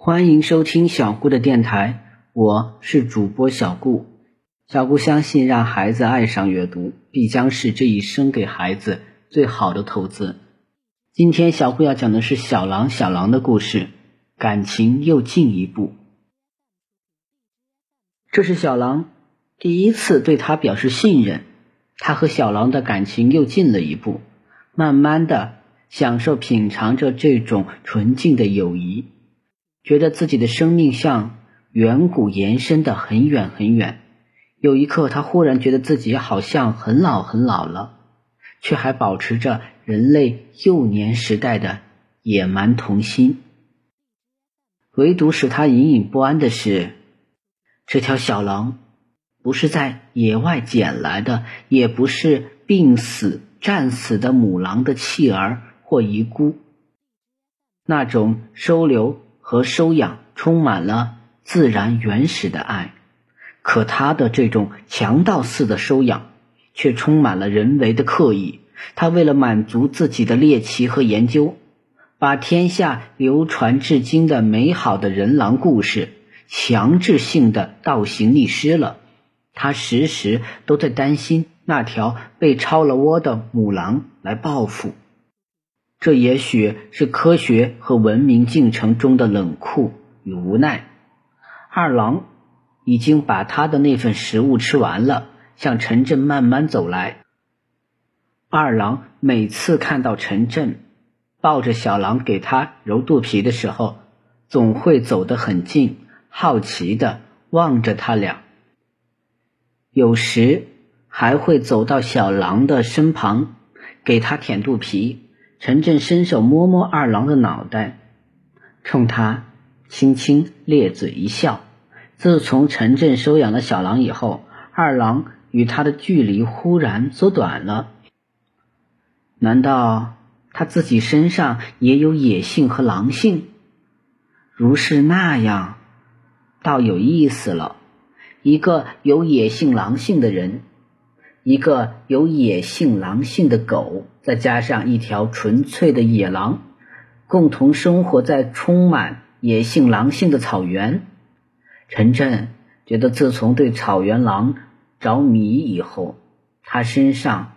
欢迎收听小顾的电台，我是主播小顾。小顾相信，让孩子爱上阅读，必将是这一生给孩子最好的投资。今天小顾要讲的是小狼小狼的故事，感情又进一步。这是小狼第一次对他表示信任，他和小狼的感情又进了一步，慢慢的享受品尝着这种纯净的友谊，觉得自己的生命像远古延伸的很远很远。有一刻，他忽然觉得自己好像很老很老了。却还保持着人类幼年时代的野蛮童心，唯独使他隐隐不安的是，这条小狼不是在野外捡来的，也不是病死战死的母狼的弃儿或遗孤。那种收留和收养充满了自然原始的爱，可他的这种强盗似的收养。却充满了人为的刻意。他为了满足自己的猎奇和研究，把天下流传至今的美好的人狼故事强制性的倒行逆施了。他时时都在担心那条被抄了窝的母狼来报复。这也许是科学和文明进程中的冷酷与无奈。二郎已经把他的那份食物吃完了。向陈震慢慢走来。二郎每次看到陈震抱着小狼给他揉肚皮的时候，总会走得很近，好奇的望着他俩。有时还会走到小狼的身旁，给他舔肚皮。陈震伸手摸摸二郎的脑袋，冲他轻轻咧嘴一笑。自从陈震收养了小狼以后，二郎。与他的距离忽然缩短了，难道他自己身上也有野性和狼性？如是那样，倒有意思了。一个有野性狼性的人，一个有野性狼性的狗，再加上一条纯粹的野狼，共同生活在充满野性狼性的草原。陈震觉得，自从对草原狼。着迷以后，他身上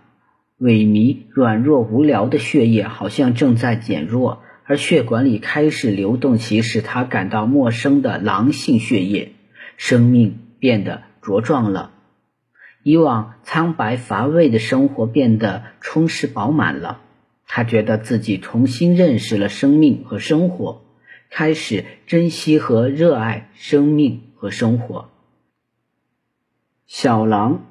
萎靡、软弱、无聊的血液好像正在减弱，而血管里开始流动起使他感到陌生的狼性血液，生命变得茁壮了。以往苍白乏味的生活变得充实饱满了。他觉得自己重新认识了生命和生活，开始珍惜和热爱生命和生活。小狼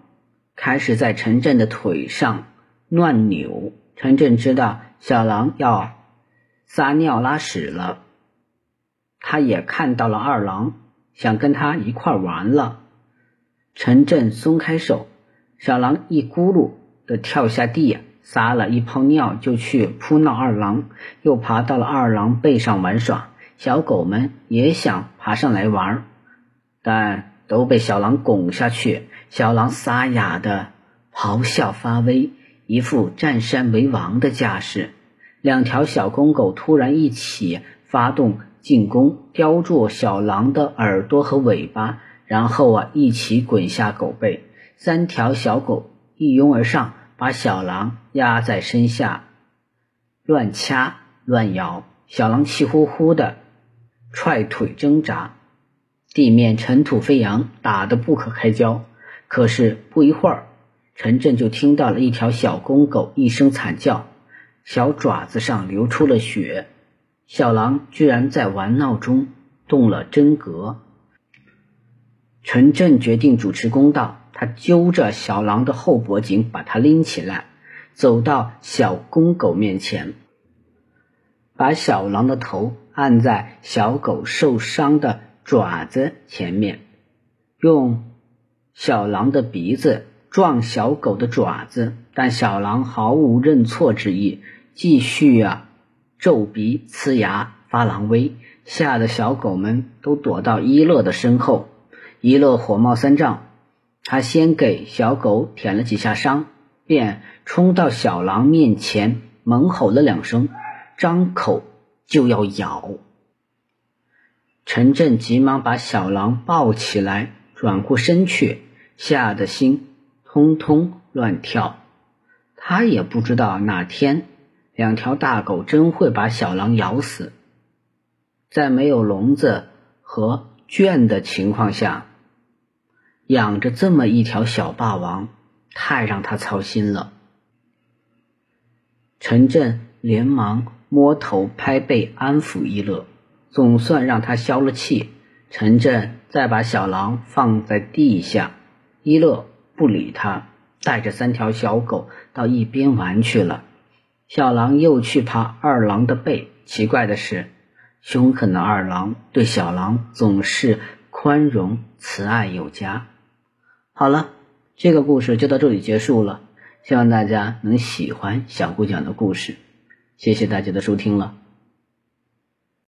开始在陈震的腿上乱扭，陈震知道小狼要撒尿拉屎了，他也看到了二郎，想跟他一块玩了。陈震松开手，小狼一咕噜的跳下地，撒了一泡尿就去扑闹二郎，又爬到了二郎背上玩耍。小狗们也想爬上来玩，但。都被小狼拱下去，小狼沙哑的咆哮发威，一副占山为王的架势。两条小公狗突然一起发动进攻，叼住小狼的耳朵和尾巴，然后啊一起滚下狗背。三条小狗一拥而上，把小狼压在身下，乱掐乱咬。小狼气呼呼的踹腿挣扎。地面尘土飞扬，打得不可开交。可是不一会儿，陈震就听到了一条小公狗一声惨叫，小爪子上流出了血。小狼居然在玩闹中动了真格。陈震决定主持公道，他揪着小狼的后脖颈，把它拎起来，走到小公狗面前，把小狼的头按在小狗受伤的。爪子前面，用小狼的鼻子撞小狗的爪子，但小狼毫无认错之意，继续啊皱鼻呲牙发狼威，吓得小狗们都躲到一乐的身后。一乐火冒三丈，他先给小狗舔了几下伤，便冲到小狼面前猛吼了两声，张口就要咬。陈震急忙把小狼抱起来，转过身去，吓得心通通乱跳。他也不知道哪天两条大狗真会把小狼咬死。在没有笼子和圈的情况下，养着这么一条小霸王，太让他操心了。陈震连忙摸头拍背安抚一乐，总算让他消了气。陈震再把小狼放在地下，一乐不理他。带着三条小狗到一边玩去了。小狼又去爬二郎的背。奇怪的是，凶狠的二郎对小狼总是宽容慈爱有加。好了，这个故事就到这里结束了。希望大家能喜欢小姑讲的故事。谢谢大家的收听了。